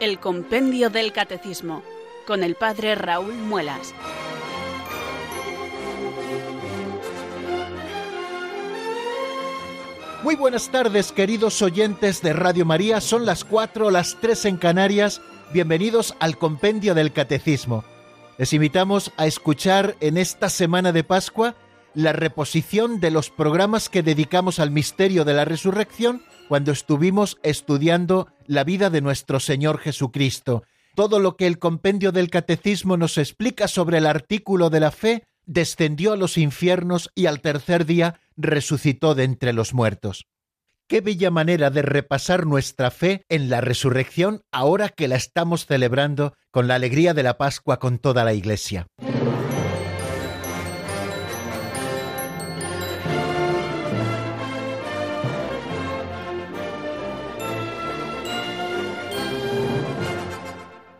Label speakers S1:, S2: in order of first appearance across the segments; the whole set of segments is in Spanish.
S1: El Compendio del Catecismo, con el Padre Raúl Muelas.
S2: Muy buenas tardes, queridos oyentes de Radio María. Son las 4, las 3 en Canarias. Bienvenidos al Compendio del Catecismo. Les invitamos a escuchar en esta semana de Pascua la reposición de los programas que dedicamos al misterio de la resurrección cuando estuvimos estudiando la vida de nuestro Señor Jesucristo. Todo lo que el compendio del Catecismo nos explica sobre el artículo de la fe descendió a los infiernos y al tercer día resucitó de entre los muertos. Qué bella manera de repasar nuestra fe en la resurrección ahora que la estamos celebrando con la alegría de la Pascua con toda la Iglesia.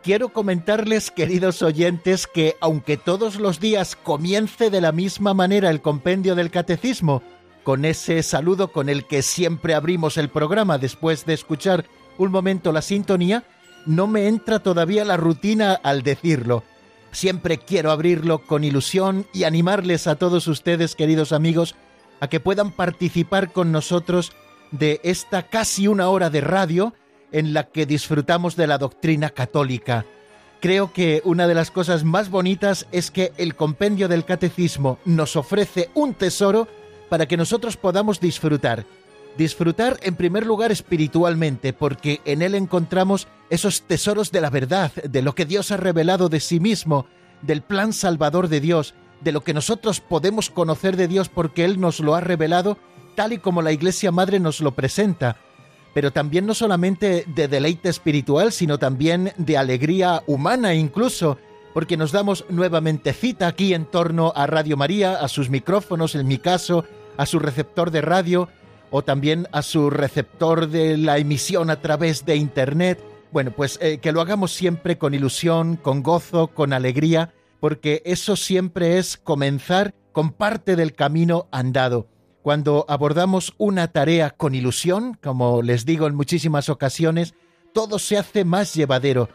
S2: Quiero comentarles, queridos oyentes, que aunque todos los días comience de la misma manera el compendio del catecismo, con ese saludo con el que siempre abrimos el programa después de escuchar un momento la sintonía, no me entra todavía la rutina al decirlo. Siempre quiero abrirlo con ilusión y animarles a todos ustedes, queridos amigos, a que puedan participar con nosotros de esta casi una hora de radio en la que disfrutamos de la doctrina católica. Creo que una de las cosas más bonitas es que el compendio del catecismo nos ofrece un tesoro para que nosotros podamos disfrutar. Disfrutar en primer lugar espiritualmente, porque en él encontramos esos tesoros de la verdad, de lo que Dios ha revelado de sí mismo, del plan salvador de Dios, de lo que nosotros podemos conocer de Dios porque Él nos lo ha revelado tal y como la Iglesia Madre nos lo presenta pero también no solamente de deleite espiritual, sino también de alegría humana incluso, porque nos damos nuevamente cita aquí en torno a Radio María, a sus micrófonos, en mi caso, a su receptor de radio o también a su receptor de la emisión a través de Internet. Bueno, pues eh, que lo hagamos siempre con ilusión, con gozo, con alegría, porque eso siempre es comenzar con parte del camino andado. Cuando abordamos una tarea con ilusión, como les digo en muchísimas ocasiones, todo se hace más llevadero.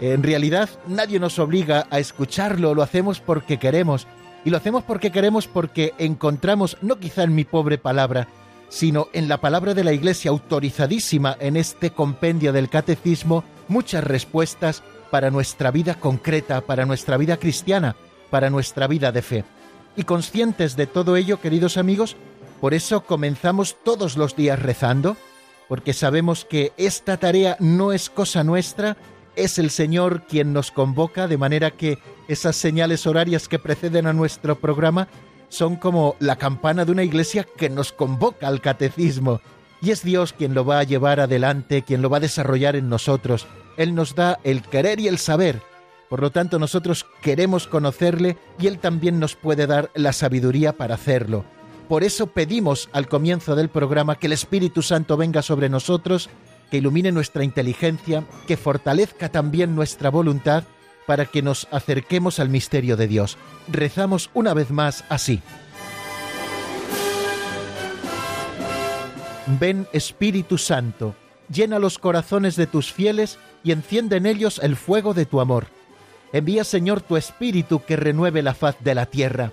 S2: En realidad nadie nos obliga a escucharlo, lo hacemos porque queremos. Y lo hacemos porque queremos porque encontramos, no quizá en mi pobre palabra, sino en la palabra de la Iglesia autorizadísima en este compendio del catecismo, muchas respuestas para nuestra vida concreta, para nuestra vida cristiana, para nuestra vida de fe. Y conscientes de todo ello, queridos amigos, por eso comenzamos todos los días rezando, porque sabemos que esta tarea no es cosa nuestra, es el Señor quien nos convoca, de manera que esas señales horarias que preceden a nuestro programa son como la campana de una iglesia que nos convoca al catecismo. Y es Dios quien lo va a llevar adelante, quien lo va a desarrollar en nosotros. Él nos da el querer y el saber. Por lo tanto, nosotros queremos conocerle y Él también nos puede dar la sabiduría para hacerlo. Por eso pedimos al comienzo del programa que el Espíritu Santo venga sobre nosotros, que ilumine nuestra inteligencia, que fortalezca también nuestra voluntad para que nos acerquemos al misterio de Dios. Rezamos una vez más así. Ven Espíritu Santo, llena los corazones de tus fieles y enciende en ellos el fuego de tu amor. Envía Señor tu Espíritu que renueve la faz de la tierra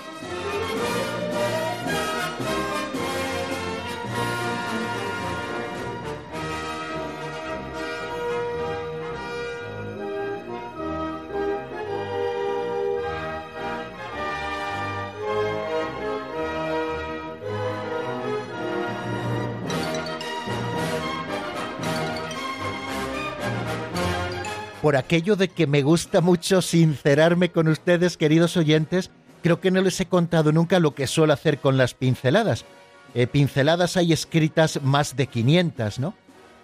S2: Por aquello de que me gusta mucho sincerarme con ustedes, queridos oyentes, creo que no les he contado nunca lo que suelo hacer con las pinceladas. Eh, pinceladas hay escritas más de 500, ¿no?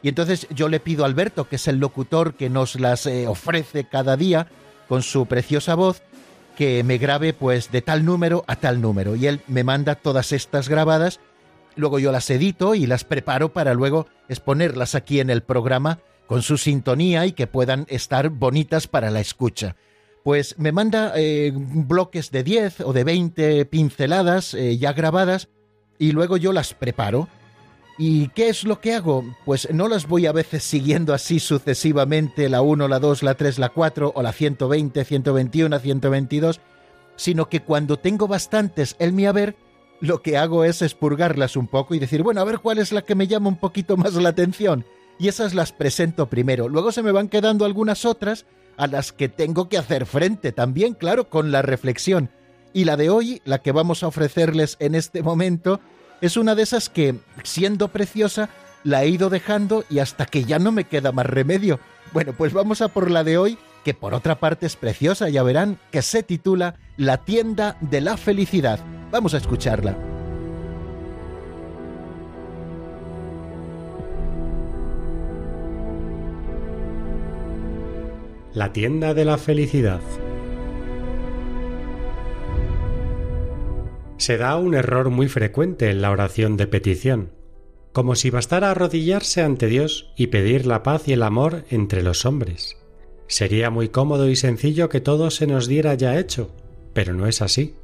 S2: Y entonces yo le pido a Alberto, que es el locutor que nos las eh, ofrece cada día con su preciosa voz, que me grabe pues de tal número a tal número. Y él me manda todas estas grabadas, luego yo las edito y las preparo para luego exponerlas aquí en el programa con su sintonía y que puedan estar bonitas para la escucha. Pues me manda eh, bloques de 10 o de 20 pinceladas eh, ya grabadas y luego yo las preparo. ¿Y qué es lo que hago? Pues no las voy a veces siguiendo así sucesivamente, la 1, la 2, la 3, la 4 o la 120, 121, 122, sino que cuando tengo bastantes en mi haber, lo que hago es expurgarlas un poco y decir, bueno, a ver cuál es la que me llama un poquito más la atención. Y esas las presento primero. Luego se me van quedando algunas otras a las que tengo que hacer frente también, claro, con la reflexión. Y la de hoy, la que vamos a ofrecerles en este momento, es una de esas que, siendo preciosa, la he ido dejando y hasta que ya no me queda más remedio. Bueno, pues vamos a por la de hoy, que por otra parte es preciosa, ya verán, que se titula La tienda de la felicidad. Vamos a escucharla.
S3: La tienda de la felicidad. Se da un error muy frecuente en la oración de petición, como si bastara arrodillarse ante Dios y pedir la paz y el amor entre los hombres. Sería muy cómodo y sencillo que todo se nos diera ya hecho, pero no es así.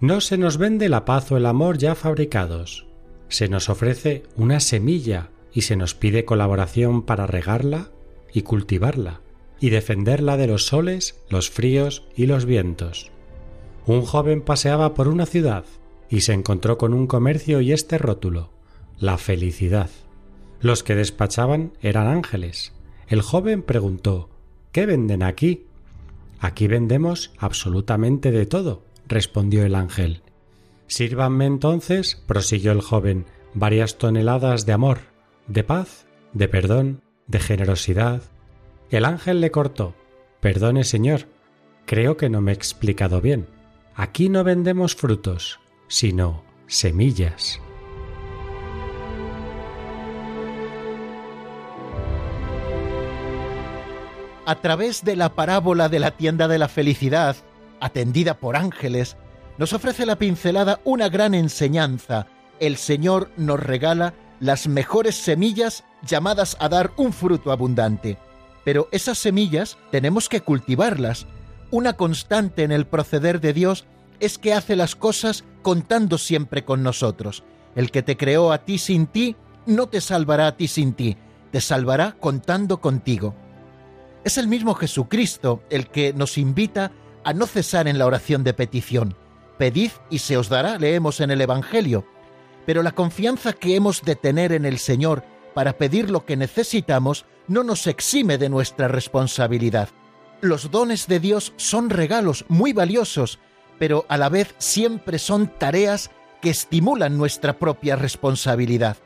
S3: No se nos vende la paz o el amor ya fabricados. Se nos ofrece una semilla y se nos pide colaboración para regarla y cultivarla y defenderla de los soles, los fríos y los vientos. Un joven paseaba por una ciudad y se encontró con un comercio y este rótulo, la felicidad. Los que despachaban eran ángeles. El joven preguntó ¿Qué venden aquí? Aquí vendemos absolutamente de todo, respondió el ángel. Sírvanme entonces, prosiguió el joven, varias toneladas de amor, de paz, de perdón, de generosidad. El ángel le cortó. Perdone, señor, creo que no me he explicado bien. Aquí no vendemos frutos, sino semillas.
S2: A través de la parábola de la tienda de la felicidad, atendida por ángeles, nos ofrece la pincelada una gran enseñanza. El Señor nos regala las mejores semillas llamadas a dar un fruto abundante. Pero esas semillas tenemos que cultivarlas, una constante en el proceder de Dios es que hace las cosas contando siempre con nosotros. El que te creó a ti sin ti, no te salvará a ti sin ti, te salvará contando contigo. Es el mismo Jesucristo el que nos invita a no cesar en la oración de petición. Pedid y se os dará, leemos en el Evangelio. Pero la confianza que hemos de tener en el Señor para pedir lo que necesitamos no nos exime de nuestra responsabilidad. Los dones de Dios son regalos muy valiosos, pero a la vez siempre son tareas que estimulan nuestra propia responsabilidad.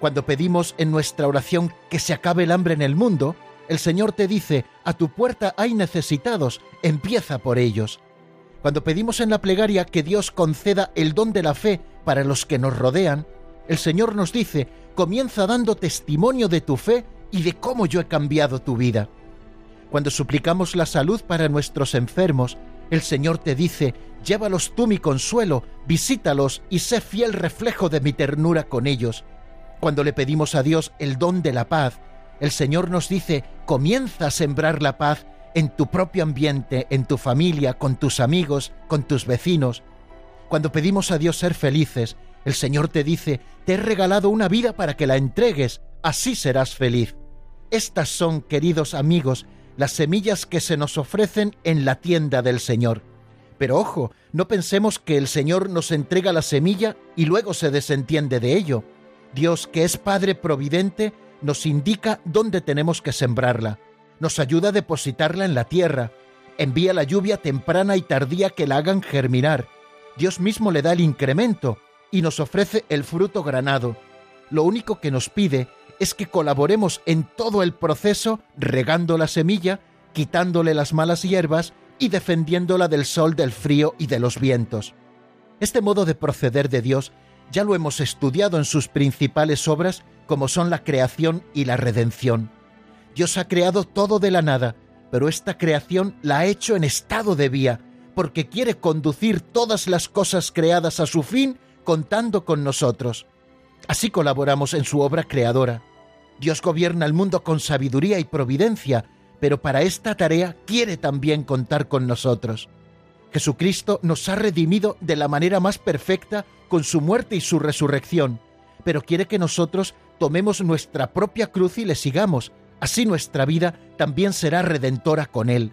S2: Cuando pedimos en nuestra oración que se acabe el hambre en el mundo, el Señor te dice, a tu puerta hay necesitados, empieza por ellos. Cuando pedimos en la plegaria que Dios conceda el don de la fe para los que nos rodean, el Señor nos dice, comienza dando testimonio de tu fe y de cómo yo he cambiado tu vida. Cuando suplicamos la salud para nuestros enfermos, el Señor te dice, llévalos tú mi consuelo, visítalos y sé fiel reflejo de mi ternura con ellos. Cuando le pedimos a Dios el don de la paz, el Señor nos dice, comienza a sembrar la paz en tu propio ambiente, en tu familia, con tus amigos, con tus vecinos. Cuando pedimos a Dios ser felices, el Señor te dice, te he regalado una vida para que la entregues, así serás feliz. Estas son, queridos amigos, las semillas que se nos ofrecen en la tienda del Señor. Pero ojo, no pensemos que el Señor nos entrega la semilla y luego se desentiende de ello. Dios, que es Padre Providente, nos indica dónde tenemos que sembrarla, nos ayuda a depositarla en la tierra, envía la lluvia temprana y tardía que la hagan germinar. Dios mismo le da el incremento y nos ofrece el fruto granado. Lo único que nos pide es que colaboremos en todo el proceso regando la semilla, quitándole las malas hierbas y defendiéndola del sol, del frío y de los vientos. Este modo de proceder de Dios ya lo hemos estudiado en sus principales obras como son la creación y la redención. Dios ha creado todo de la nada, pero esta creación la ha hecho en estado de vía, porque quiere conducir todas las cosas creadas a su fin contando con nosotros. Así colaboramos en su obra creadora. Dios gobierna el mundo con sabiduría y providencia, pero para esta tarea quiere también contar con nosotros. Jesucristo nos ha redimido de la manera más perfecta con su muerte y su resurrección, pero quiere que nosotros tomemos nuestra propia cruz y le sigamos, así nuestra vida también será redentora con Él.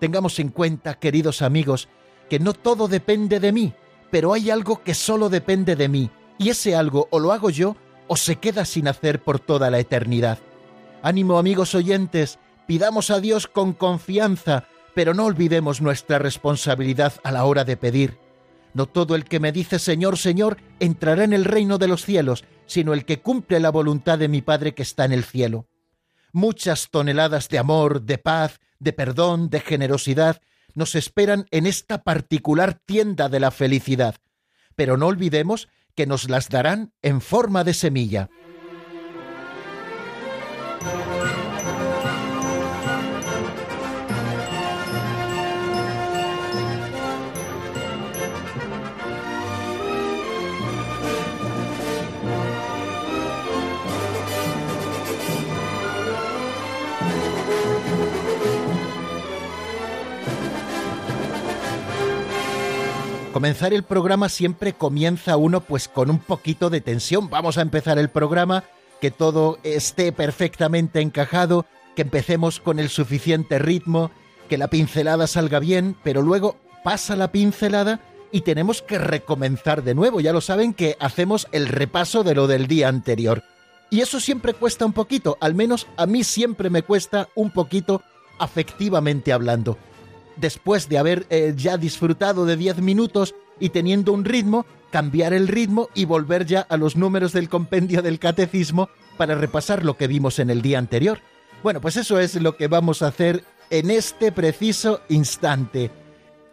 S2: Tengamos en cuenta, queridos amigos, que no todo depende de mí, pero hay algo que solo depende de mí, y ese algo o lo hago yo o se queda sin hacer por toda la eternidad. Ánimo amigos oyentes, pidamos a Dios con confianza, pero no olvidemos nuestra responsabilidad a la hora de pedir. No todo el que me dice Señor, Señor, entrará en el reino de los cielos, sino el que cumple la voluntad de mi Padre que está en el cielo. Muchas toneladas de amor, de paz, de perdón, de generosidad, nos esperan en esta particular tienda de la felicidad. Pero no olvidemos que nos las darán en forma de semilla. Comenzar el programa siempre comienza uno pues con un poquito de tensión. Vamos a empezar el programa, que todo esté perfectamente encajado, que empecemos con el suficiente ritmo, que la pincelada salga bien, pero luego pasa la pincelada y tenemos que recomenzar de nuevo. Ya lo saben que hacemos el repaso de lo del día anterior. Y eso siempre cuesta un poquito, al menos a mí siempre me cuesta un poquito afectivamente hablando después de haber eh, ya disfrutado de 10 minutos y teniendo un ritmo, cambiar el ritmo y volver ya a los números del compendio del catecismo para repasar lo que vimos en el día anterior. Bueno, pues eso es lo que vamos a hacer en este preciso instante.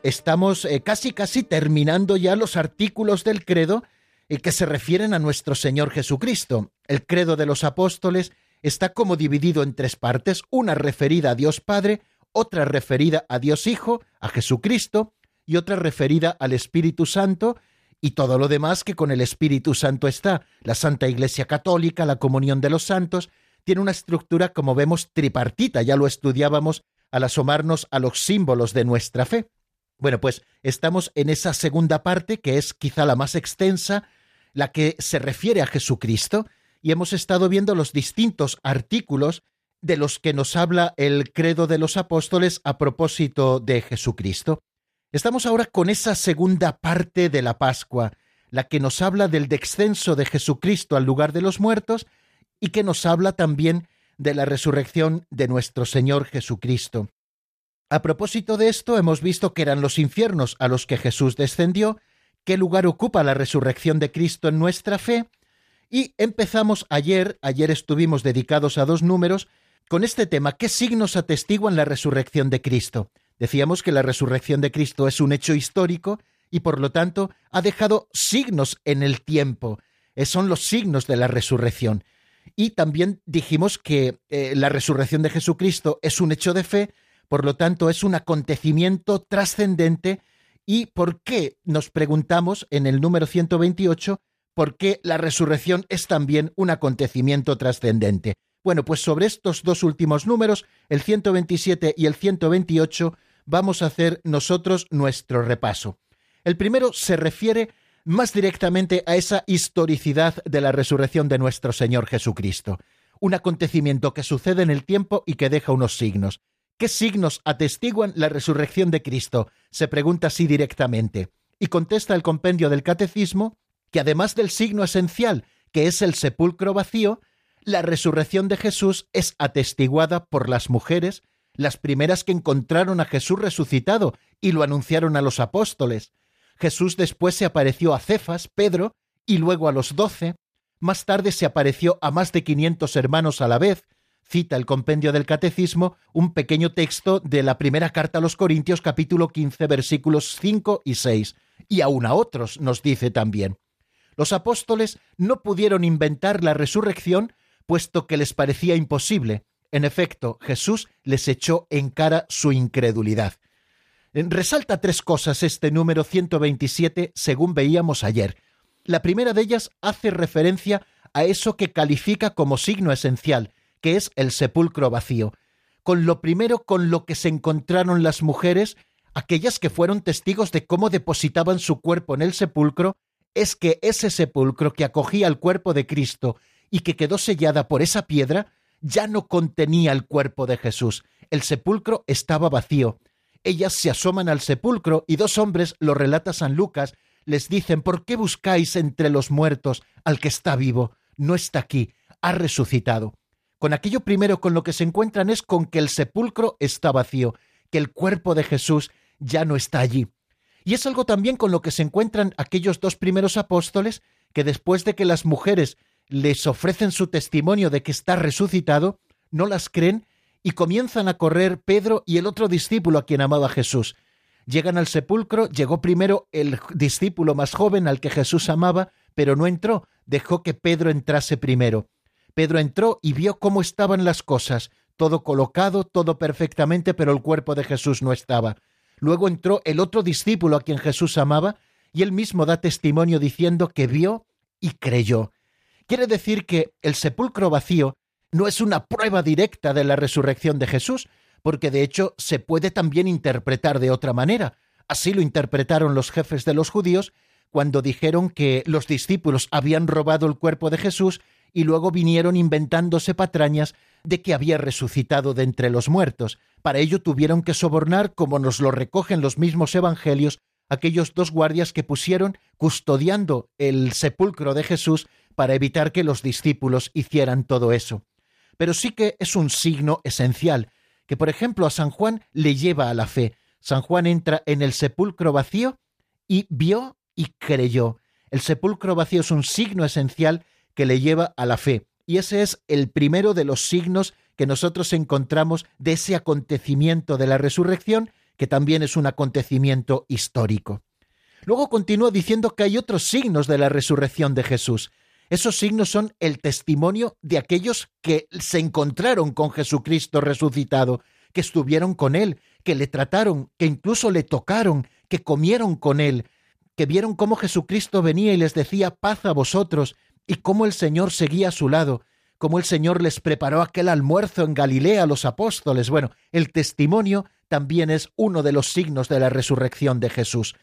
S2: Estamos eh, casi casi terminando ya los artículos del credo eh, que se refieren a nuestro Señor Jesucristo. El credo de los apóstoles está como dividido en tres partes, una referida a Dios Padre, otra referida a Dios Hijo, a Jesucristo, y otra referida al Espíritu Santo, y todo lo demás que con el Espíritu Santo está. La Santa Iglesia Católica, la comunión de los santos, tiene una estructura, como vemos, tripartita, ya lo estudiábamos al asomarnos a los símbolos de nuestra fe. Bueno, pues estamos en esa segunda parte, que es quizá la más extensa, la que se refiere a Jesucristo, y hemos estado viendo los distintos artículos de los que nos habla el credo de los apóstoles a propósito de Jesucristo. Estamos ahora con esa segunda parte de la Pascua, la que nos habla del descenso de Jesucristo al lugar de los muertos y que nos habla también de la resurrección de nuestro Señor Jesucristo. A propósito de esto, hemos visto que eran los infiernos a los que Jesús descendió, qué lugar ocupa la resurrección de Cristo en nuestra fe, y empezamos ayer, ayer estuvimos dedicados a dos números, con este tema, ¿qué signos atestiguan la resurrección de Cristo? Decíamos que la resurrección de Cristo es un hecho histórico y por lo tanto ha dejado signos en el tiempo. Eh, son los signos de la resurrección. Y también dijimos que eh, la resurrección de Jesucristo es un hecho de fe, por lo tanto es un acontecimiento trascendente. ¿Y por qué? Nos preguntamos en el número 128, ¿por qué la resurrección es también un acontecimiento trascendente? Bueno, pues sobre estos dos últimos números, el 127 y el 128, vamos a hacer nosotros nuestro repaso. El primero se refiere más directamente a esa historicidad de la resurrección de nuestro Señor Jesucristo, un acontecimiento que sucede en el tiempo y que deja unos signos. ¿Qué signos atestiguan la resurrección de Cristo? se pregunta así directamente. Y contesta el compendio del Catecismo que además del signo esencial, que es el sepulcro vacío, la resurrección de Jesús es atestiguada por las mujeres, las primeras que encontraron a Jesús resucitado y lo anunciaron a los apóstoles. Jesús después se apareció a Cefas, Pedro, y luego a los doce. Más tarde se apareció a más de quinientos hermanos a la vez. Cita el compendio del Catecismo un pequeño texto de la primera carta a los Corintios capítulo 15 versículos 5 y 6. Y aún a otros nos dice también. Los apóstoles no pudieron inventar la resurrección puesto que les parecía imposible. En efecto, Jesús les echó en cara su incredulidad. Resalta tres cosas este número 127 según veíamos ayer. La primera de ellas hace referencia a eso que califica como signo esencial, que es el sepulcro vacío. Con lo primero con lo que se encontraron las mujeres, aquellas que fueron testigos de cómo depositaban su cuerpo en el sepulcro, es que ese sepulcro que acogía el cuerpo de Cristo y que quedó sellada por esa piedra, ya no contenía el cuerpo de Jesús. El sepulcro estaba vacío. Ellas se asoman al sepulcro y dos hombres, lo relata San Lucas, les dicen, ¿por qué buscáis entre los muertos al que está vivo? No está aquí, ha resucitado. Con aquello primero con lo que se encuentran es con que el sepulcro está vacío, que el cuerpo de Jesús ya no está allí. Y es algo también con lo que se encuentran aquellos dos primeros apóstoles que después de que las mujeres les ofrecen su testimonio de que está resucitado, no las creen y comienzan a correr Pedro y el otro discípulo a quien amaba Jesús. Llegan al sepulcro, llegó primero el discípulo más joven al que Jesús amaba, pero no entró, dejó que Pedro entrase primero. Pedro entró y vio cómo estaban las cosas, todo colocado, todo perfectamente, pero el cuerpo de Jesús no estaba. Luego entró el otro discípulo a quien Jesús amaba, y él mismo da testimonio diciendo que vio y creyó. Quiere decir que el sepulcro vacío no es una prueba directa de la resurrección de Jesús, porque de hecho se puede también interpretar de otra manera. Así lo interpretaron los jefes de los judíos cuando dijeron que los discípulos habían robado el cuerpo de Jesús y luego vinieron inventándose patrañas de que había resucitado de entre los muertos. Para ello tuvieron que sobornar, como nos lo recogen los mismos evangelios, aquellos dos guardias que pusieron custodiando el sepulcro de Jesús para evitar que los discípulos hicieran todo eso. Pero sí que es un signo esencial, que por ejemplo a San Juan le lleva a la fe. San Juan entra en el sepulcro vacío y vio y creyó. El sepulcro vacío es un signo esencial que le lleva a la fe. Y ese es el primero de los signos que nosotros encontramos de ese acontecimiento de la resurrección, que también es un acontecimiento histórico. Luego continúa diciendo que hay otros signos de la resurrección de Jesús. Esos signos son el testimonio de aquellos que se encontraron con Jesucristo resucitado, que estuvieron con Él, que le trataron, que incluso le tocaron, que comieron con Él, que vieron cómo Jesucristo venía y les decía paz a vosotros, y cómo el Señor seguía a su lado, cómo el Señor les preparó aquel almuerzo en Galilea a los apóstoles. Bueno, el testimonio también es uno de los signos de la resurrección de Jesús.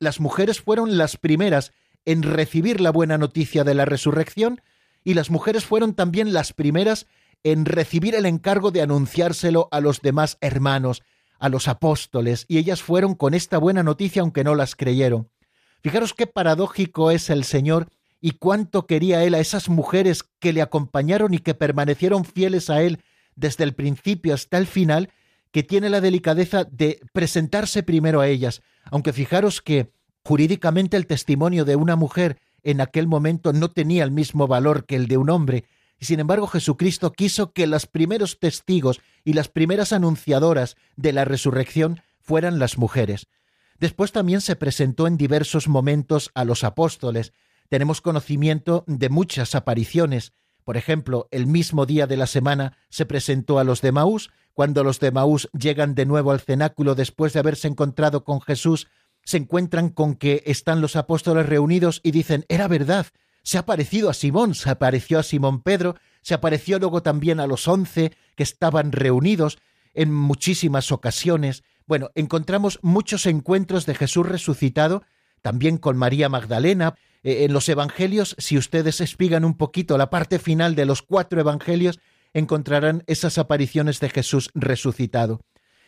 S2: Las mujeres fueron las primeras en recibir la buena noticia de la resurrección y las mujeres fueron también las primeras en recibir el encargo de anunciárselo a los demás hermanos, a los apóstoles, y ellas fueron con esta buena noticia aunque no las creyeron. Fijaros qué paradójico es el Señor y cuánto quería Él a esas mujeres que le acompañaron y que permanecieron fieles a Él desde el principio hasta el final, que tiene la delicadeza de presentarse primero a ellas, aunque fijaros que Jurídicamente el testimonio de una mujer en aquel momento no tenía el mismo valor que el de un hombre, y sin embargo Jesucristo quiso que los primeros testigos y las primeras anunciadoras de la resurrección fueran las mujeres. Después también se presentó en diversos momentos a los apóstoles. Tenemos conocimiento de muchas apariciones. Por ejemplo, el mismo día de la semana se presentó a los de Maús, cuando los de Maús llegan de nuevo al cenáculo después de haberse encontrado con Jesús se encuentran con que están los apóstoles reunidos y dicen, era verdad, se ha parecido a Simón, se apareció a Simón Pedro, se apareció luego también a los once que estaban reunidos en muchísimas ocasiones. Bueno, encontramos muchos encuentros de Jesús resucitado, también con María Magdalena. Eh, en los Evangelios, si ustedes espigan un poquito la parte final de los cuatro Evangelios, encontrarán esas apariciones de Jesús resucitado.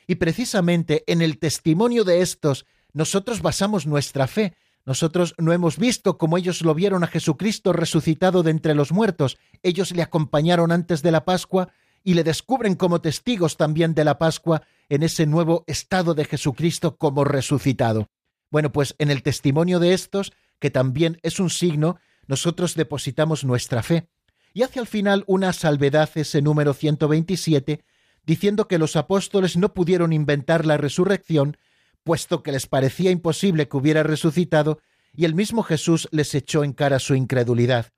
S2: Y precisamente en el testimonio de estos nosotros basamos nuestra fe. Nosotros no hemos visto como ellos lo vieron a Jesucristo resucitado de entre los muertos. Ellos le acompañaron antes de la Pascua y le descubren como testigos también de la Pascua en ese nuevo estado de Jesucristo como resucitado. Bueno, pues en el testimonio de estos, que también es un signo, nosotros depositamos nuestra fe. Y hace al final una salvedad ese número 127, diciendo que los apóstoles no pudieron inventar la resurrección, puesto que les parecía imposible que hubiera resucitado, y el mismo Jesús les echó en cara su incredulidad.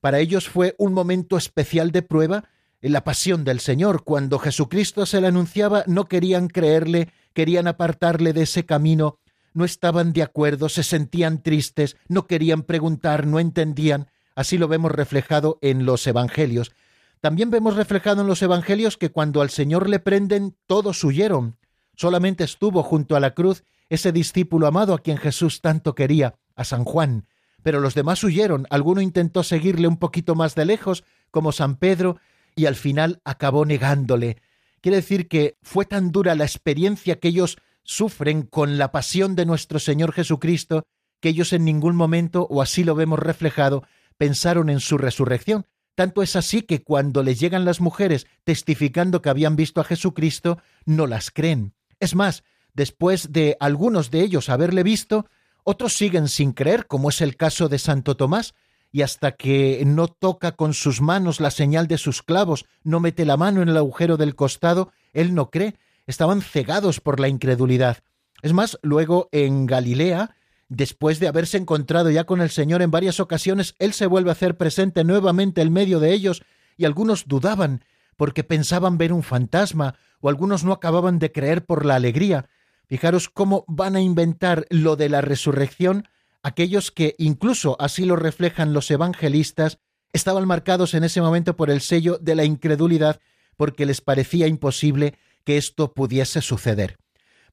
S2: Para ellos fue un momento especial de prueba en la pasión del Señor. Cuando Jesucristo se le anunciaba, no querían creerle, querían apartarle de ese camino, no estaban de acuerdo, se sentían tristes, no querían preguntar, no entendían, Así lo vemos reflejado en los Evangelios. También vemos reflejado en los Evangelios que cuando al Señor le prenden, todos huyeron. Solamente estuvo junto a la cruz ese discípulo amado a quien Jesús tanto quería, a San Juan. Pero los demás huyeron, alguno intentó seguirle un poquito más de lejos, como San Pedro, y al final acabó negándole. Quiere decir que fue tan dura la experiencia que ellos sufren con la pasión de nuestro Señor Jesucristo, que ellos en ningún momento, o así lo vemos reflejado, pensaron en su resurrección. Tanto es así que cuando les llegan las mujeres testificando que habían visto a Jesucristo, no las creen. Es más, después de algunos de ellos haberle visto, otros siguen sin creer, como es el caso de Santo Tomás, y hasta que no toca con sus manos la señal de sus clavos, no mete la mano en el agujero del costado, él no cree, estaban cegados por la incredulidad. Es más, luego en Galilea, después de haberse encontrado ya con el Señor en varias ocasiones, él se vuelve a hacer presente nuevamente en medio de ellos, y algunos dudaban porque pensaban ver un fantasma, o algunos no acababan de creer por la alegría, Fijaros cómo van a inventar lo de la resurrección aquellos que, incluso así lo reflejan los evangelistas, estaban marcados en ese momento por el sello de la incredulidad porque les parecía imposible que esto pudiese suceder.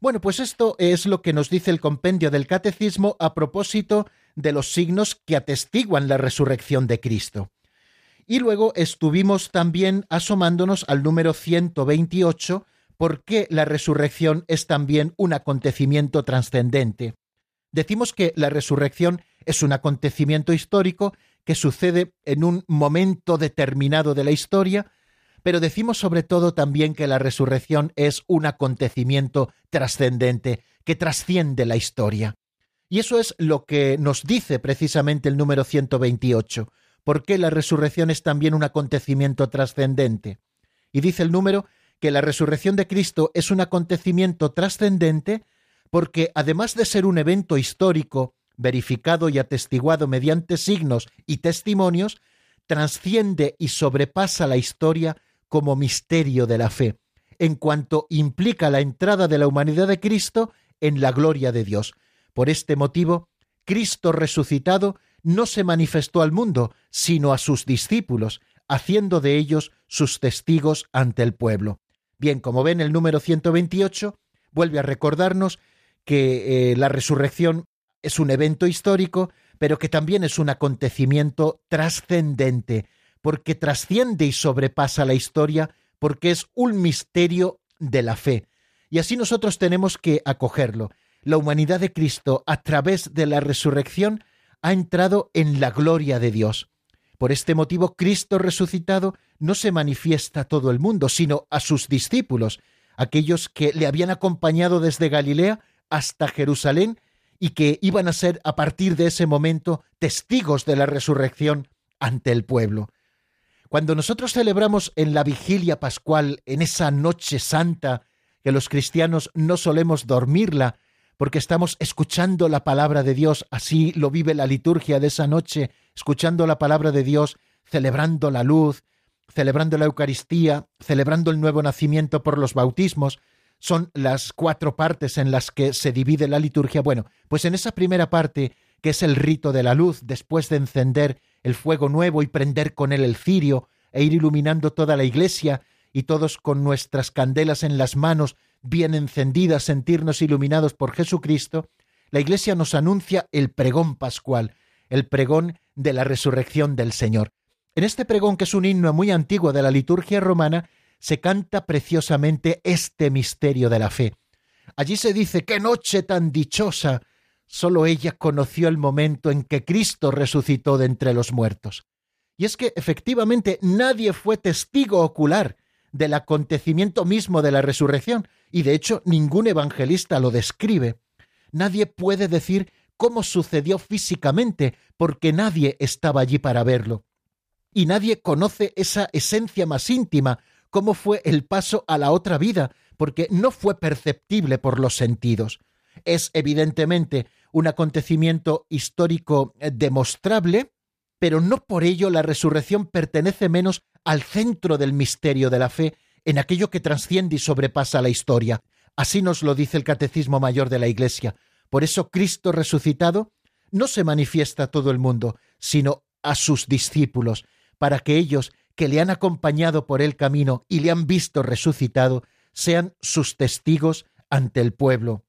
S2: Bueno, pues esto es lo que nos dice el compendio del Catecismo a propósito de los signos que atestiguan la resurrección de Cristo. Y luego estuvimos también asomándonos al número 128, por qué la resurrección es también un acontecimiento trascendente. Decimos que la resurrección es un acontecimiento histórico que sucede en un momento determinado de la historia, pero decimos sobre todo también que la resurrección es un acontecimiento trascendente, que trasciende la historia. Y eso es lo que nos dice precisamente el número 128. ¿Por qué la resurrección es también un acontecimiento trascendente? Y dice el número que la resurrección de Cristo es un acontecimiento trascendente porque, además de ser un evento histórico, verificado y atestiguado mediante signos y testimonios, trasciende y sobrepasa la historia como misterio de la fe, en cuanto implica la entrada de la humanidad de Cristo en la gloria de Dios. Por este motivo, Cristo resucitado no se manifestó al mundo, sino a sus discípulos, haciendo de ellos sus testigos ante el pueblo. Bien, como ven, el número 128 vuelve a recordarnos que eh, la resurrección es un evento histórico, pero que también es un acontecimiento trascendente, porque trasciende y sobrepasa la historia, porque es un misterio de la fe. Y así nosotros tenemos que acogerlo. La humanidad de Cristo, a través de la resurrección, ha entrado en la gloria de Dios. Por este motivo, Cristo resucitado no se manifiesta a todo el mundo, sino a sus discípulos, aquellos que le habían acompañado desde Galilea hasta Jerusalén y que iban a ser a partir de ese momento testigos de la resurrección ante el pueblo. Cuando nosotros celebramos en la vigilia pascual, en esa noche santa, que los cristianos no solemos dormirla, porque estamos escuchando la palabra de Dios, así lo vive la liturgia de esa noche, escuchando la palabra de Dios, celebrando la luz, celebrando la Eucaristía, celebrando el nuevo nacimiento por los bautismos, son las cuatro partes en las que se divide la liturgia. Bueno, pues en esa primera parte, que es el rito de la luz, después de encender el fuego nuevo y prender con él el cirio, e ir iluminando toda la iglesia, y todos con nuestras candelas en las manos, bien encendidas, sentirnos iluminados por Jesucristo, la Iglesia nos anuncia el pregón pascual, el pregón de la resurrección del Señor. En este pregón, que es un himno muy antiguo de la liturgia romana, se canta preciosamente este misterio de la fe. Allí se dice, qué noche tan dichosa. Solo ella conoció el momento en que Cristo resucitó de entre los muertos. Y es que efectivamente nadie fue testigo ocular del acontecimiento mismo de la resurrección, y de hecho ningún evangelista lo describe. Nadie puede decir cómo sucedió físicamente, porque nadie estaba allí para verlo. Y nadie conoce esa esencia más íntima, cómo fue el paso a la otra vida, porque no fue perceptible por los sentidos. Es evidentemente un acontecimiento histórico demostrable, pero no por ello la resurrección pertenece menos al centro del misterio de la fe, en aquello que trasciende y sobrepasa la historia. Así nos lo dice el Catecismo Mayor de la Iglesia. Por eso Cristo resucitado no se manifiesta a todo el mundo, sino a sus discípulos, para que ellos, que le han acompañado por el camino y le han visto resucitado, sean sus testigos ante el pueblo.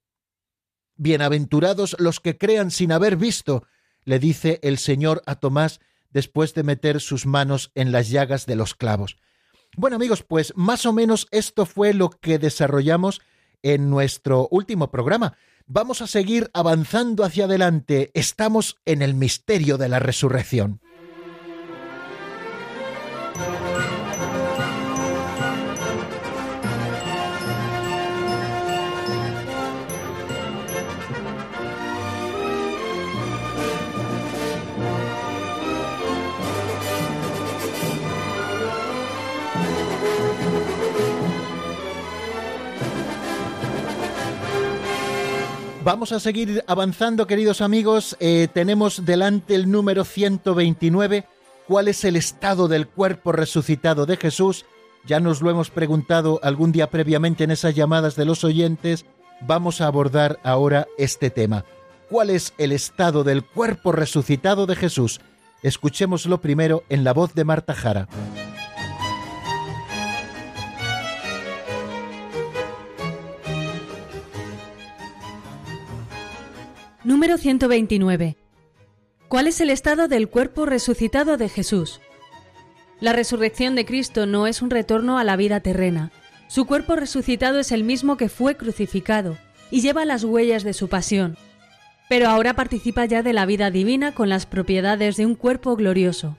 S2: Bienaventurados los que crean sin haber visto, le dice el Señor a Tomás después de meter sus manos en las llagas de los clavos. Bueno amigos, pues más o menos esto fue lo que desarrollamos en nuestro último programa. Vamos a seguir avanzando hacia adelante. Estamos en el misterio de la resurrección. Vamos a seguir avanzando, queridos amigos. Eh, tenemos delante el número 129. ¿Cuál es el estado del cuerpo resucitado de Jesús? Ya nos lo hemos preguntado algún día previamente en esas llamadas de los oyentes. Vamos a abordar ahora este tema. ¿Cuál es el estado del cuerpo resucitado de Jesús? Escuchémoslo primero en la voz de Marta Jara.
S4: Número 129. ¿Cuál es el estado del cuerpo resucitado de Jesús? La resurrección de Cristo no es un retorno a la vida terrena. Su cuerpo resucitado es el mismo que fue crucificado y lleva las huellas de su pasión. Pero ahora participa ya de la vida divina con las propiedades de un cuerpo glorioso.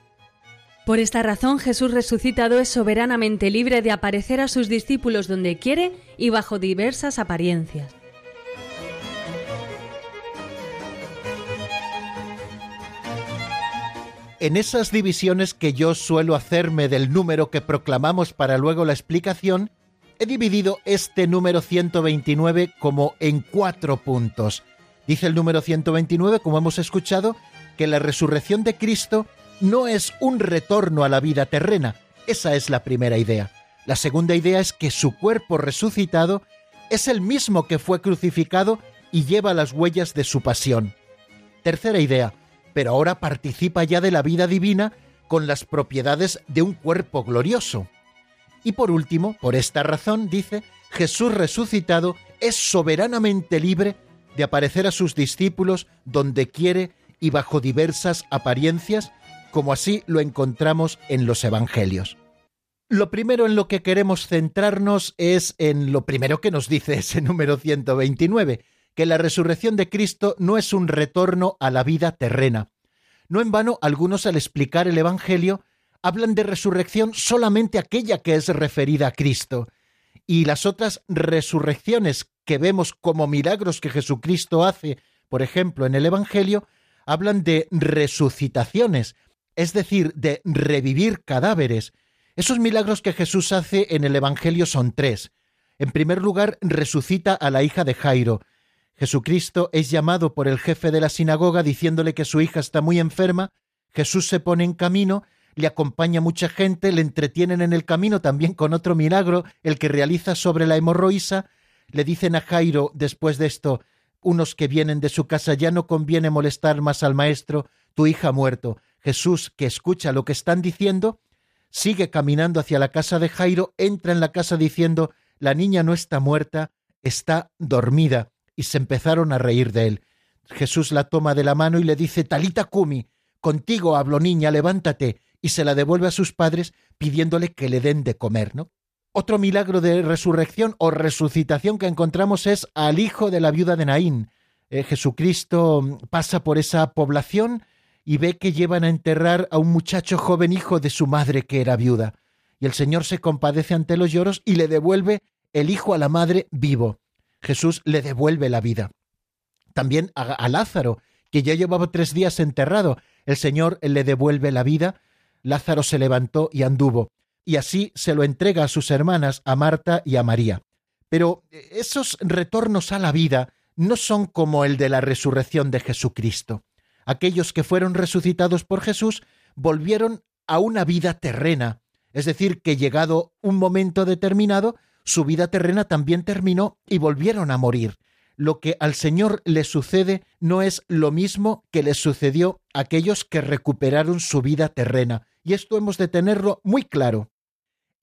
S4: Por esta razón Jesús resucitado es soberanamente libre de aparecer a sus discípulos donde quiere y bajo diversas apariencias.
S2: En esas divisiones que yo suelo hacerme del número que proclamamos para luego la explicación, he dividido este número 129 como en cuatro puntos. Dice el número 129, como hemos escuchado, que la resurrección de Cristo no es un retorno a la vida terrena. Esa es la primera idea. La segunda idea es que su cuerpo resucitado es el mismo que fue crucificado y lleva las huellas de su pasión. Tercera idea, pero ahora participa ya de la vida divina con las propiedades de un cuerpo glorioso. Y por último, por esta razón, dice, Jesús resucitado es soberanamente libre de aparecer a sus discípulos donde quiere y bajo diversas apariencias, como así lo encontramos en los Evangelios. Lo primero en lo que queremos centrarnos es en lo primero que nos dice ese número 129, que la resurrección de Cristo no es un retorno a la vida terrena. No en vano, algunos al explicar el Evangelio hablan de resurrección solamente aquella que es referida a Cristo, y las otras resurrecciones que vemos como milagros que Jesucristo hace, por ejemplo, en el Evangelio, hablan de resucitaciones, es decir, de revivir cadáveres. Esos milagros que Jesús hace en el Evangelio son tres. En primer lugar, resucita a la hija de Jairo, Jesucristo es llamado por el jefe de la sinagoga diciéndole que su hija está muy enferma, Jesús se pone en camino, le acompaña mucha gente, le entretienen en el camino también con otro milagro, el que realiza sobre la hemorroísa, le dicen a Jairo después de esto, unos que vienen de su casa, ya no conviene molestar más al maestro, tu hija ha muerto. Jesús, que escucha lo que están diciendo, sigue caminando hacia la casa de Jairo, entra en la casa diciendo, la niña no está muerta, está dormida y se empezaron a reír de él. Jesús la toma de la mano y le dice, Talita Kumi, contigo hablo niña, levántate, y se la devuelve a sus padres pidiéndole que le den de comer, ¿no? Otro milagro de resurrección o resucitación que encontramos es al hijo de la viuda de Naín. Eh, Jesucristo pasa por esa población y ve que llevan a enterrar a un muchacho joven hijo de su madre que era viuda. Y el Señor se compadece ante los lloros y le devuelve el hijo a la madre vivo. Jesús le devuelve la vida. También a, Lázaro, que ya llevaba tres días enterrado, el Señor le devuelve la vida. Lázaro se levantó y anduvo, y así se lo entrega a sus hermanas, a Marta y a María. Pero esos retornos a la vida no son como el de la resurrección de Jesucristo. Aquellos que fueron resucitados por Jesús volvieron a una vida terrena, es decir, que llegado un momento determinado su vida terrena también terminó y volvieron a morir. lo que al Señor le sucede no es lo mismo que le sucedió a aquellos que recuperaron su vida terrena. Y esto hemos de tenerlo muy claro.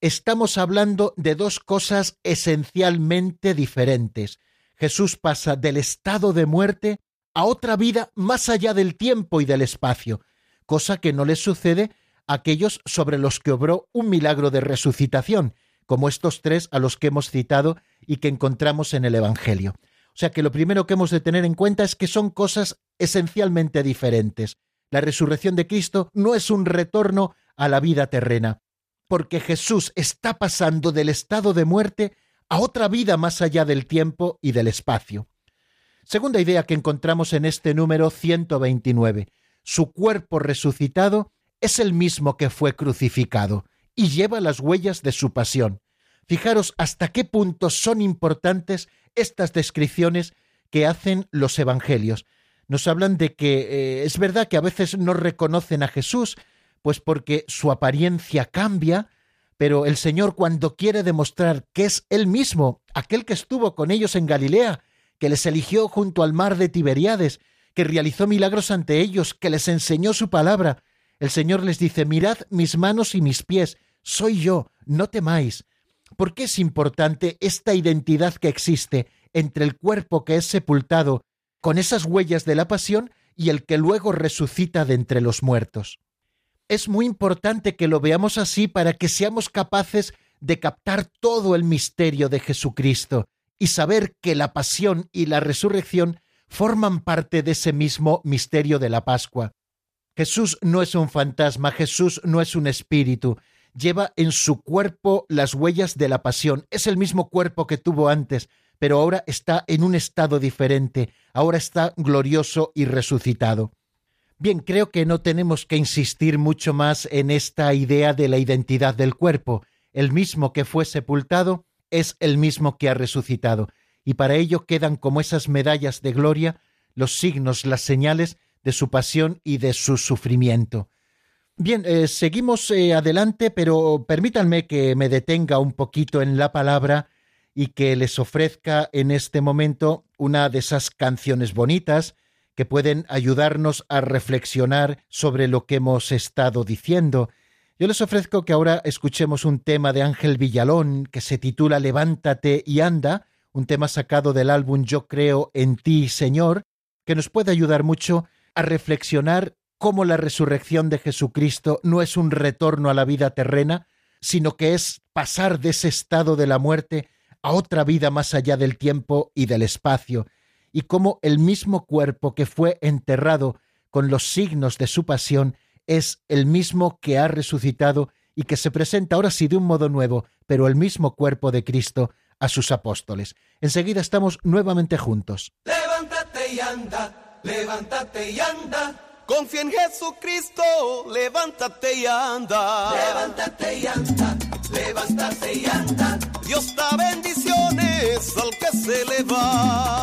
S2: Estamos hablando de dos cosas esencialmente diferentes. Jesús pasa del estado de muerte a otra vida más allá del tiempo y del espacio, cosa que no les sucede a aquellos sobre los que obró un milagro de resucitación, como estos tres a los que hemos citado y que encontramos en el Evangelio. O sea que lo primero que hemos de tener en cuenta es que son cosas esencialmente diferentes. La resurrección de Cristo no es un retorno a la vida terrena, porque Jesús está pasando del estado de muerte a otra vida más allá del tiempo y del espacio. Segunda idea que encontramos en este número 129. Su cuerpo resucitado es el mismo que fue crucificado y lleva las huellas de su pasión. Fijaros hasta qué punto son importantes estas descripciones que hacen los evangelios. Nos hablan de que eh, es verdad que a veces no reconocen a Jesús, pues porque su apariencia cambia, pero el Señor cuando quiere demostrar que es Él mismo, aquel que estuvo con ellos en Galilea, que les eligió junto al mar de Tiberiades, que realizó milagros ante ellos, que les enseñó su palabra, el Señor les dice, mirad mis manos y mis pies, soy yo, no temáis. ¿Por qué es importante esta identidad que existe entre el cuerpo que es sepultado con esas huellas de la pasión y el que luego resucita de entre los muertos? Es muy importante que lo veamos así para que seamos capaces de captar todo el misterio de Jesucristo y saber que la pasión y la resurrección forman parte de ese mismo misterio de la Pascua. Jesús no es un fantasma, Jesús no es un espíritu, lleva en su cuerpo las huellas de la pasión. Es el mismo cuerpo que tuvo antes, pero ahora está en un estado diferente, ahora está glorioso y resucitado. Bien, creo que no tenemos que insistir mucho más en esta idea de la identidad del cuerpo. El mismo que fue sepultado es el mismo que ha resucitado, y para ello quedan como esas medallas de gloria los signos, las señales de su pasión y de su sufrimiento. Bien, eh, seguimos eh, adelante, pero permítanme que me detenga un poquito en la palabra y que les ofrezca en este momento una de esas canciones bonitas que pueden ayudarnos a reflexionar sobre lo que hemos estado diciendo. Yo les ofrezco que ahora escuchemos un tema de Ángel Villalón que se titula Levántate y anda, un tema sacado del álbum Yo creo en ti, Señor, que nos puede ayudar mucho a reflexionar cómo la resurrección de Jesucristo no es un retorno a la vida terrena, sino que es pasar de ese estado de la muerte a otra vida más allá del tiempo y del espacio, y cómo el mismo cuerpo que fue enterrado con los signos de su pasión es el mismo que ha resucitado y que se presenta ahora sí de un modo nuevo, pero el mismo cuerpo de Cristo a sus apóstoles. Enseguida estamos nuevamente juntos.
S5: Levántate y anda, levántate y anda Confía en Jesucristo, levántate y anda. Levántate y anda, levántate y anda. Dios da bendiciones al que se levanta.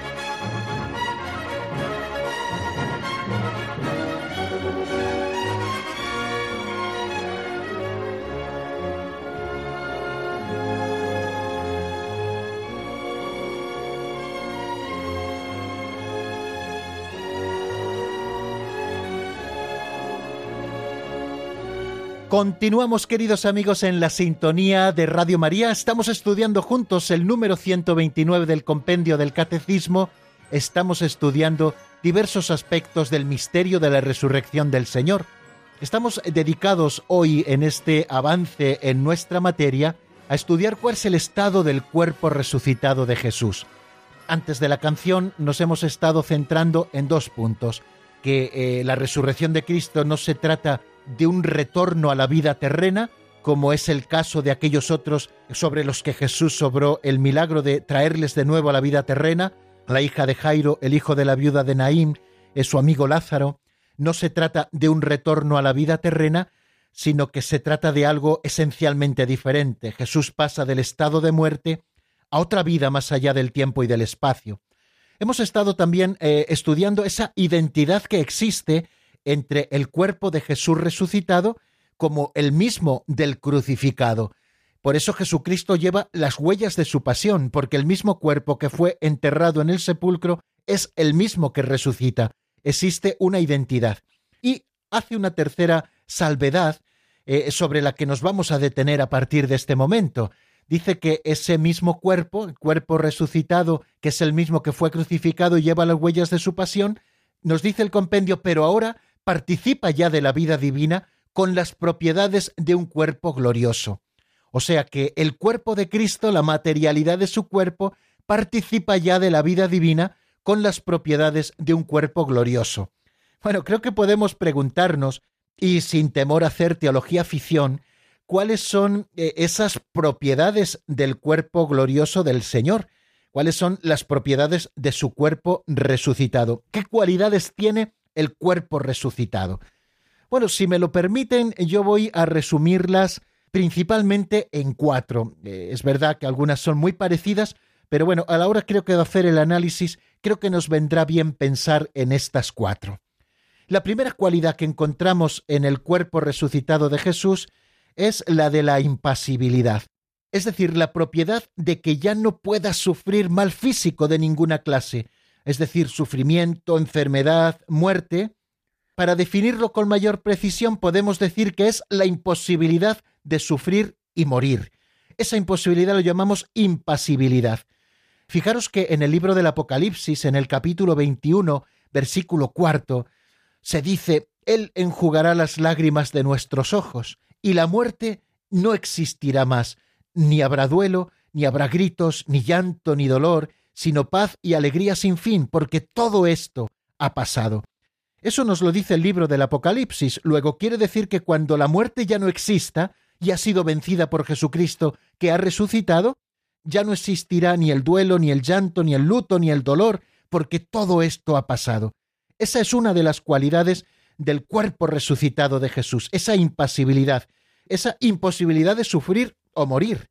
S2: Continuamos, queridos amigos, en la sintonía de Radio María. Estamos estudiando juntos el número 129 del compendio del Catecismo. Estamos estudiando diversos aspectos del misterio de la resurrección del Señor. Estamos dedicados hoy en este avance en nuestra materia a estudiar cuál es el estado del cuerpo resucitado de Jesús. Antes de la canción nos hemos estado centrando en dos puntos, que eh, la resurrección de Cristo no se trata de un retorno a la vida terrena, como es el caso de aquellos otros sobre los que Jesús sobró el milagro de traerles de nuevo a la vida terrena, la hija de Jairo, el hijo de la viuda de Naín, es su amigo Lázaro, no se trata de un retorno a la vida terrena, sino que se trata de algo esencialmente diferente. Jesús pasa del estado de muerte a otra vida más allá del tiempo y del espacio. Hemos estado también eh, estudiando esa identidad que existe entre el cuerpo de Jesús resucitado como el mismo del crucificado. Por eso Jesucristo lleva las huellas de su pasión, porque el mismo cuerpo que fue enterrado en el sepulcro es el mismo que resucita. Existe una identidad. Y hace una tercera salvedad eh, sobre la que nos vamos a detener a partir de este momento. Dice que ese mismo cuerpo, el cuerpo resucitado, que es el mismo que fue crucificado y lleva las huellas de su pasión, nos dice el compendio, pero ahora participa ya de la vida divina con las propiedades de un cuerpo glorioso. O sea que el cuerpo de Cristo, la materialidad de su cuerpo, participa ya de la vida divina con las propiedades de un cuerpo glorioso. Bueno, creo que podemos preguntarnos, y sin temor a hacer teología ficción, cuáles son eh, esas propiedades del cuerpo glorioso del Señor, cuáles son las propiedades de su cuerpo resucitado, qué cualidades tiene el cuerpo resucitado. Bueno, si me lo permiten, yo voy a resumirlas principalmente en cuatro. Eh, es verdad que algunas son muy parecidas, pero bueno, a la hora creo que de hacer el análisis, creo que nos vendrá bien pensar en estas cuatro. La primera cualidad que encontramos en el cuerpo resucitado de Jesús es la de la impasibilidad, es decir, la propiedad de que ya no pueda sufrir mal físico de ninguna clase, es decir, sufrimiento, enfermedad, muerte, para definirlo con mayor precisión podemos decir que es la imposibilidad de sufrir y morir. Esa imposibilidad lo llamamos impasibilidad. Fijaros que en el libro del Apocalipsis, en el capítulo 21, versículo cuarto, se dice, Él enjugará las lágrimas de nuestros ojos, y la muerte no existirá más, ni habrá duelo, ni habrá gritos, ni llanto, ni dolor, sino paz y alegría sin fin, porque todo esto ha pasado. Eso nos lo dice el libro del Apocalipsis. Luego quiere decir que cuando la muerte ya no exista y ha sido vencida por Jesucristo, que ha resucitado, ya no existirá ni el duelo, ni el llanto, ni el luto, ni el dolor, porque todo esto ha pasado. Esa es una de las cualidades del cuerpo resucitado de Jesús, esa impasibilidad, esa imposibilidad de sufrir o morir.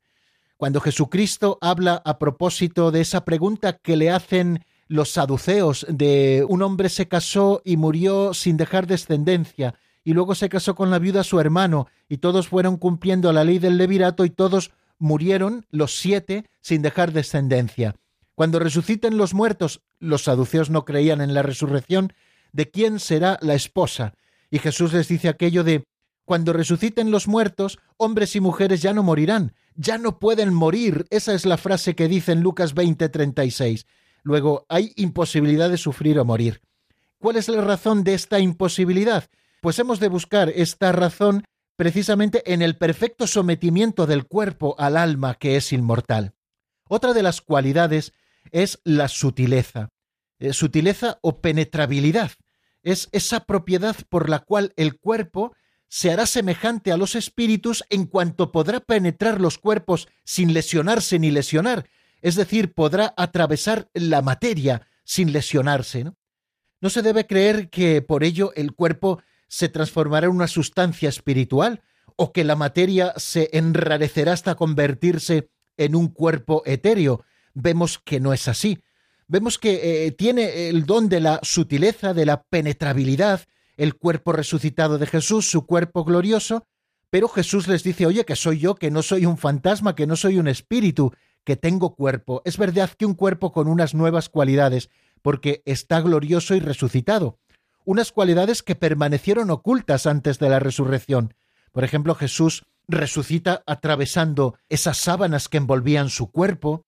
S2: Cuando Jesucristo habla a propósito de esa pregunta que le hacen los saduceos de un hombre se casó y murió sin dejar descendencia, y luego se casó con la viuda su hermano, y todos fueron cumpliendo la ley del levirato y todos murieron, los siete, sin dejar descendencia. Cuando resuciten los muertos, los saduceos no creían en la resurrección, ¿de quién será la esposa? Y Jesús les dice aquello de cuando resuciten los muertos, hombres y mujeres ya no morirán, ya no pueden morir. Esa es la frase que dice en Lucas 20:36. Luego, hay imposibilidad de sufrir o morir. ¿Cuál es la razón de esta imposibilidad? Pues hemos de buscar esta razón precisamente en el perfecto sometimiento del cuerpo al alma que es inmortal. Otra de las cualidades es la sutileza. Eh, sutileza o penetrabilidad. Es esa propiedad por la cual el cuerpo se hará semejante a los espíritus en cuanto podrá penetrar los cuerpos sin lesionarse ni lesionar, es decir, podrá atravesar la materia sin lesionarse. ¿no? se debe creer que por ello el cuerpo se transformará en una sustancia espiritual o que la materia se enrarecerá hasta convertirse en un cuerpo etéreo. Vemos que no es así. Vemos que eh, tiene el don de la sutileza, de la penetrabilidad, el cuerpo resucitado de Jesús, su cuerpo glorioso, pero Jesús les dice, oye, que soy yo, que no soy un fantasma, que no soy un espíritu, que tengo cuerpo. Es verdad que un cuerpo con unas nuevas cualidades, porque está glorioso y resucitado. Unas cualidades que permanecieron ocultas antes de la resurrección. Por ejemplo, Jesús resucita atravesando esas sábanas que envolvían su cuerpo,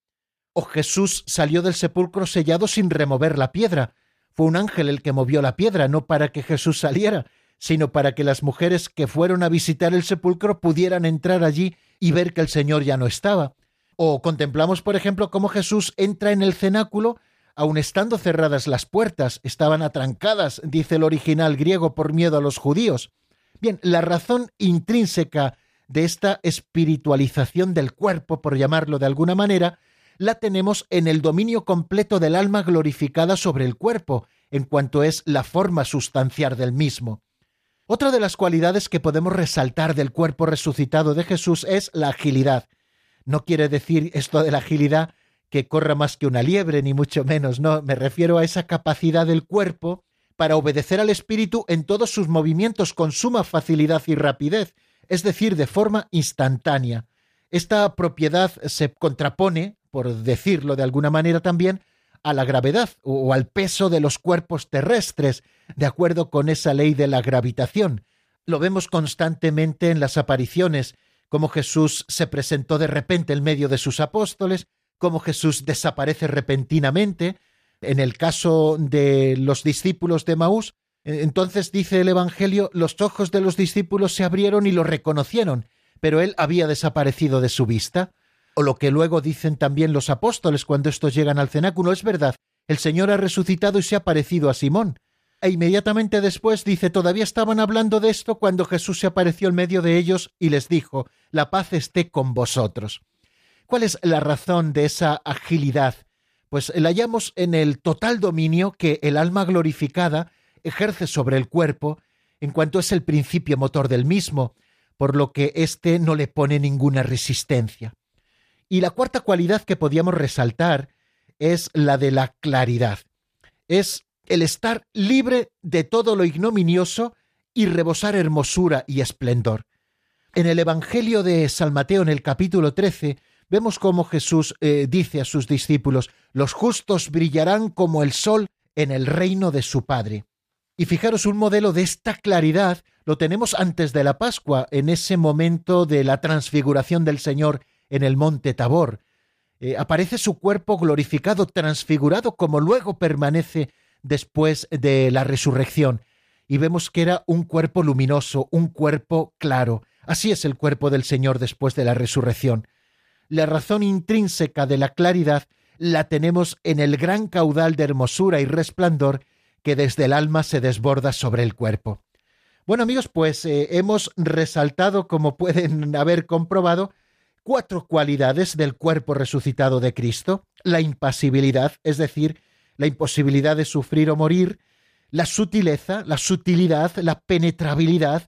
S2: o Jesús salió del sepulcro sellado sin remover la piedra. Fue un ángel el que movió la piedra, no para que Jesús saliera, sino para que las mujeres que fueron a visitar el sepulcro pudieran entrar allí y ver que el Señor ya no estaba. O contemplamos, por ejemplo, cómo Jesús entra en el cenáculo, aun estando cerradas las puertas, estaban atrancadas, dice el original griego, por miedo a los judíos. Bien, la razón intrínseca de esta espiritualización del cuerpo, por llamarlo de alguna manera, la tenemos en el dominio completo del alma glorificada sobre el cuerpo, en cuanto es la forma sustancial del mismo. Otra de las cualidades que podemos resaltar del cuerpo resucitado de Jesús es la agilidad. No quiere decir esto de la agilidad que corra más que una liebre, ni mucho menos, no, me refiero a esa capacidad del cuerpo para obedecer al Espíritu en todos sus movimientos con suma facilidad y rapidez, es decir, de forma instantánea. Esta propiedad se contrapone, por decirlo de alguna manera también, a la gravedad o al peso de los cuerpos terrestres, de acuerdo con esa ley de la gravitación. Lo vemos constantemente en las apariciones cómo Jesús se presentó de repente en medio de sus apóstoles, cómo Jesús desaparece repentinamente. En el caso de los discípulos de Maús, entonces dice el Evangelio, los ojos de los discípulos se abrieron y lo reconocieron, pero él había desaparecido de su vista. O lo que luego dicen también los apóstoles cuando estos llegan al cenáculo, es verdad, el Señor ha resucitado y se ha parecido a Simón e inmediatamente después dice, todavía estaban hablando de esto cuando Jesús se apareció en medio de ellos y les dijo, la paz esté con vosotros. ¿Cuál es la razón de esa agilidad? Pues la hallamos en el total dominio que el alma glorificada ejerce sobre el cuerpo, en cuanto es el principio motor del mismo, por lo que éste no le pone ninguna resistencia. Y la cuarta cualidad que podíamos resaltar es la de la claridad. Es el estar libre de todo lo ignominioso y rebosar hermosura y esplendor. En el Evangelio de San Mateo, en el capítulo 13, vemos cómo Jesús eh, dice a sus discípulos, los justos brillarán como el sol en el reino de su Padre. Y fijaros, un modelo de esta claridad lo tenemos antes de la Pascua, en ese momento de la transfiguración del Señor en el monte Tabor. Eh, aparece su cuerpo glorificado, transfigurado, como luego permanece después de la resurrección y vemos que era un cuerpo luminoso, un cuerpo claro. Así es el cuerpo del Señor después de la resurrección. La razón intrínseca de la claridad la tenemos en el gran caudal de hermosura y resplandor que desde el alma se desborda sobre el cuerpo. Bueno amigos, pues eh, hemos resaltado, como pueden haber comprobado, cuatro cualidades del cuerpo resucitado de Cristo. La impasibilidad, es decir, la imposibilidad de sufrir o morir, la sutileza, la sutilidad, la penetrabilidad,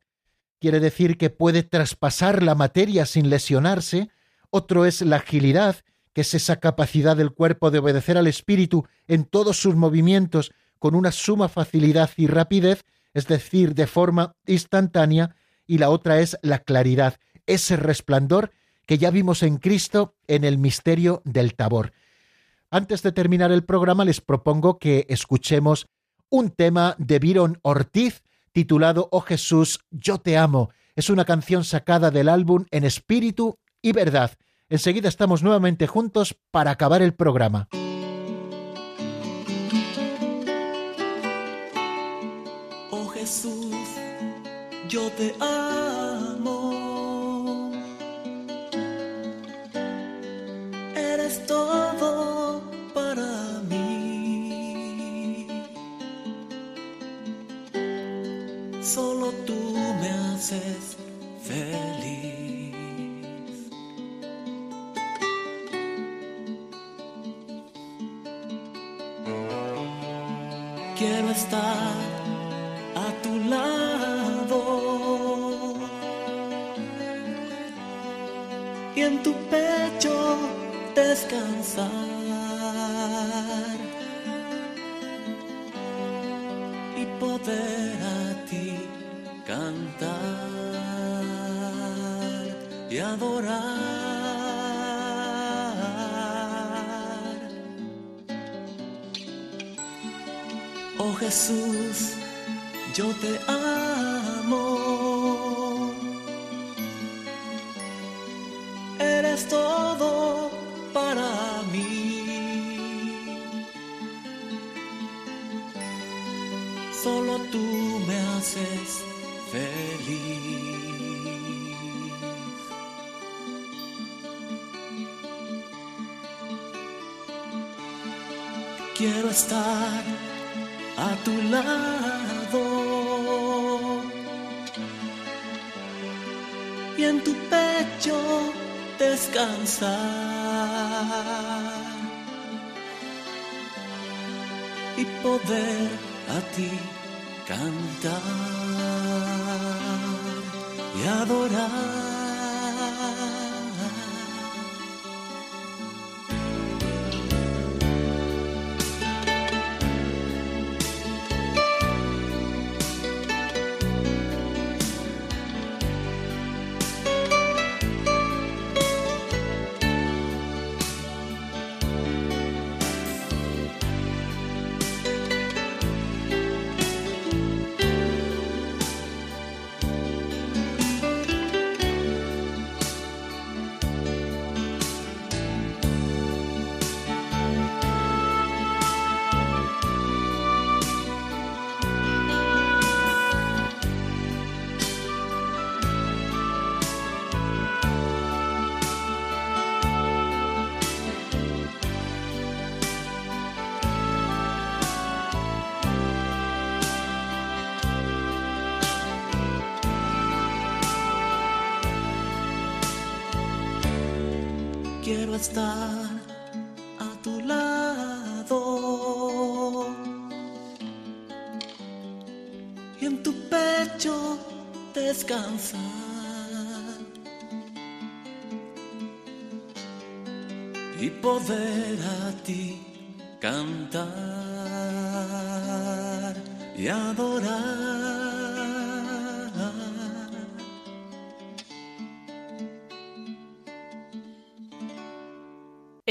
S2: quiere decir que puede traspasar la materia sin lesionarse, otro es la agilidad, que es esa capacidad del cuerpo de obedecer al espíritu en todos sus movimientos con una suma facilidad y rapidez, es decir, de forma instantánea, y la otra es la claridad, ese resplandor que ya vimos en Cristo en el misterio del tabor. Antes de terminar el programa les propongo que escuchemos un tema de Byron Ortiz titulado Oh Jesús, yo te amo. Es una canción sacada del álbum En Espíritu y Verdad. Enseguida estamos nuevamente juntos para acabar el programa.
S6: Oh Jesús, yo te amo. A tu lado y en tu pecho descansar. Y poder a ti cantar y adorar. Jesús, yo te amo. Y poder a ti cantar y adorar. Estar a tu lado y en tu pecho descansar y poder a ti cantar y adorar.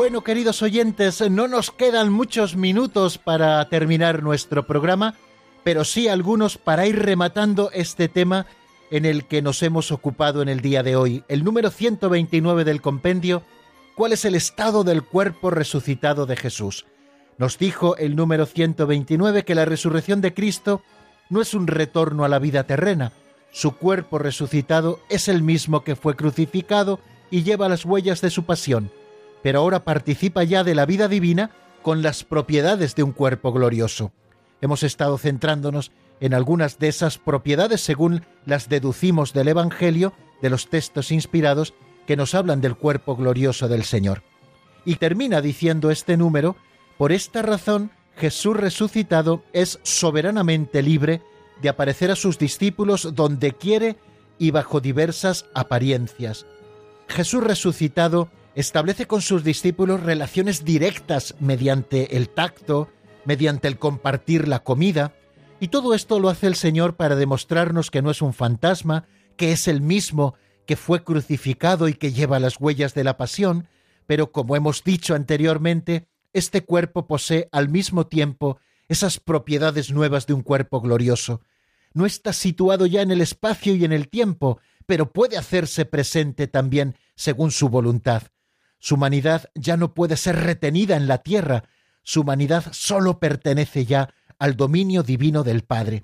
S2: Bueno, queridos oyentes, no nos quedan muchos minutos para terminar nuestro programa, pero sí algunos para ir rematando este tema en el que nos hemos ocupado en el día de hoy. El número 129 del compendio, ¿cuál es el estado del cuerpo resucitado de Jesús? Nos dijo el número 129 que la resurrección de Cristo no es un retorno a la vida terrena. Su cuerpo resucitado es el mismo que fue crucificado y lleva las huellas de su pasión pero ahora participa ya de la vida divina con las propiedades de un cuerpo glorioso. Hemos estado centrándonos en algunas de esas propiedades según las deducimos del Evangelio, de los textos inspirados que nos hablan del cuerpo glorioso del Señor. Y termina diciendo este número, por esta razón Jesús resucitado es soberanamente libre de aparecer a sus discípulos donde quiere y bajo diversas apariencias. Jesús resucitado establece con sus discípulos relaciones directas mediante el tacto, mediante el compartir la comida, y todo esto lo hace el Señor para demostrarnos que no es un fantasma, que es el mismo que fue crucificado y que lleva las huellas de la pasión, pero como hemos dicho anteriormente, este cuerpo posee al mismo tiempo esas propiedades nuevas de un cuerpo glorioso. No está situado ya en el espacio y en el tiempo, pero puede hacerse presente también según su voluntad. Su humanidad ya no puede ser retenida en la tierra, su humanidad sólo pertenece ya al dominio divino del Padre.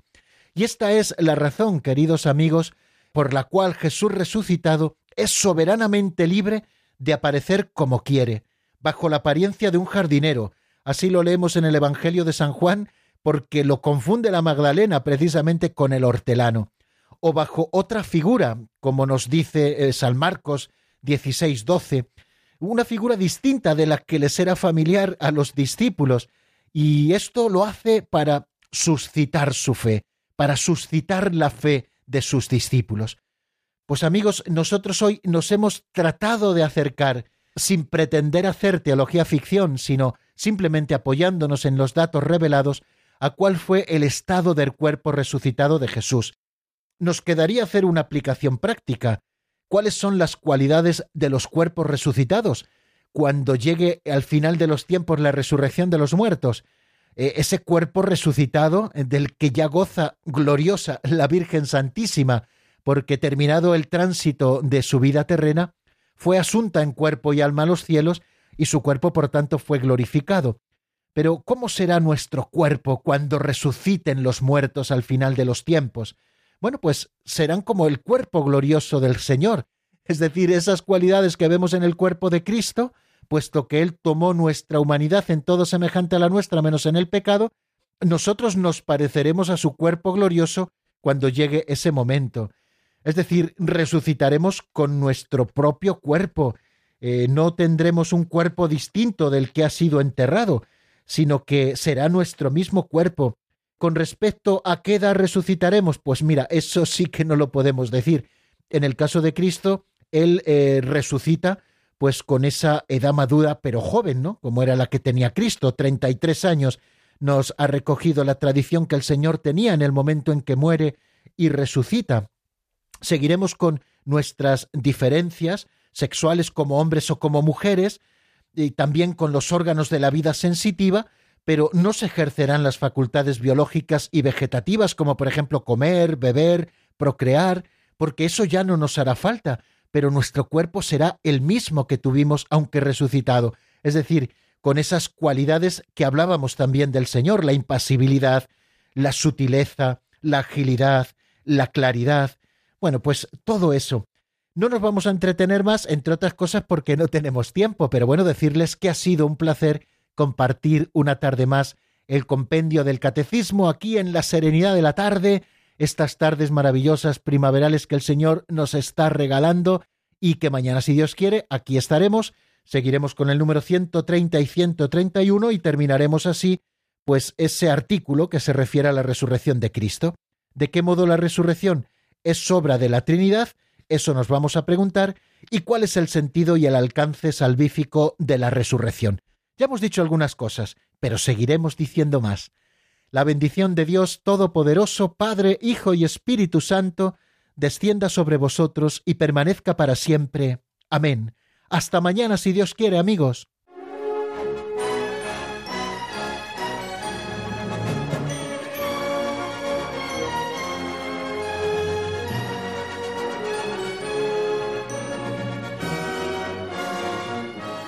S2: Y esta es la razón, queridos amigos, por la cual Jesús resucitado es soberanamente libre de aparecer como quiere, bajo la apariencia de un jardinero. Así lo leemos en el Evangelio de San Juan, porque lo confunde la Magdalena precisamente con el hortelano. O bajo otra figura, como nos dice eh, San Marcos 16, 12, una figura distinta de la que les era familiar a los discípulos, y esto lo hace para suscitar su fe, para suscitar la fe de sus discípulos. Pues amigos, nosotros hoy nos hemos tratado de acercar, sin pretender hacer teología ficción, sino simplemente apoyándonos en los datos revelados, a cuál fue el estado del cuerpo resucitado de Jesús. Nos quedaría hacer una aplicación práctica. ¿Cuáles son las cualidades de los cuerpos resucitados? Cuando llegue al final de los tiempos la resurrección de los muertos, eh, ese cuerpo resucitado eh, del que ya goza gloriosa la Virgen Santísima, porque terminado el tránsito de su vida terrena, fue asunta en cuerpo y alma a los cielos, y su cuerpo por tanto fue glorificado. Pero ¿cómo será nuestro cuerpo cuando resuciten los muertos al final de los tiempos? Bueno, pues serán como el cuerpo glorioso del Señor, es decir, esas cualidades que vemos en el cuerpo de Cristo, puesto que Él tomó nuestra humanidad en todo semejante a la nuestra menos en el pecado, nosotros nos pareceremos a su cuerpo glorioso cuando llegue ese momento. Es decir, resucitaremos con nuestro propio cuerpo. Eh, no tendremos un cuerpo distinto del que ha sido enterrado, sino que será nuestro mismo cuerpo. Con respecto a qué edad resucitaremos, pues mira, eso sí que no lo podemos decir. En el caso de Cristo, Él eh, resucita pues con esa edad madura pero joven, ¿no? Como era la que tenía Cristo, 33 años, nos ha recogido la tradición que el Señor tenía en el momento en que muere y resucita. Seguiremos con nuestras diferencias sexuales como hombres o como mujeres, y también con los órganos de la vida sensitiva, pero no se ejercerán las facultades biológicas y vegetativas como por ejemplo comer, beber, procrear, porque eso ya no nos hará falta, pero nuestro cuerpo será el mismo que tuvimos aunque resucitado, es decir, con esas cualidades que hablábamos también del Señor, la impasibilidad, la sutileza, la agilidad, la claridad. Bueno, pues todo eso. No nos vamos a entretener más, entre otras cosas, porque no tenemos tiempo, pero bueno, decirles que ha sido un placer compartir una tarde más el compendio del catecismo aquí en la serenidad de la tarde, estas tardes maravillosas primaverales que el Señor nos está regalando y que mañana, si Dios quiere, aquí estaremos, seguiremos con el número 130 y 131 y terminaremos así, pues ese artículo que se refiere a la resurrección de Cristo. ¿De qué modo la resurrección es obra de la Trinidad? Eso nos vamos a preguntar. ¿Y cuál es el sentido y el alcance salvífico de la resurrección? Ya hemos dicho algunas cosas, pero seguiremos diciendo más. La bendición de Dios Todopoderoso, Padre, Hijo y Espíritu Santo, descienda sobre vosotros y permanezca para siempre. Amén. Hasta mañana si Dios quiere, amigos.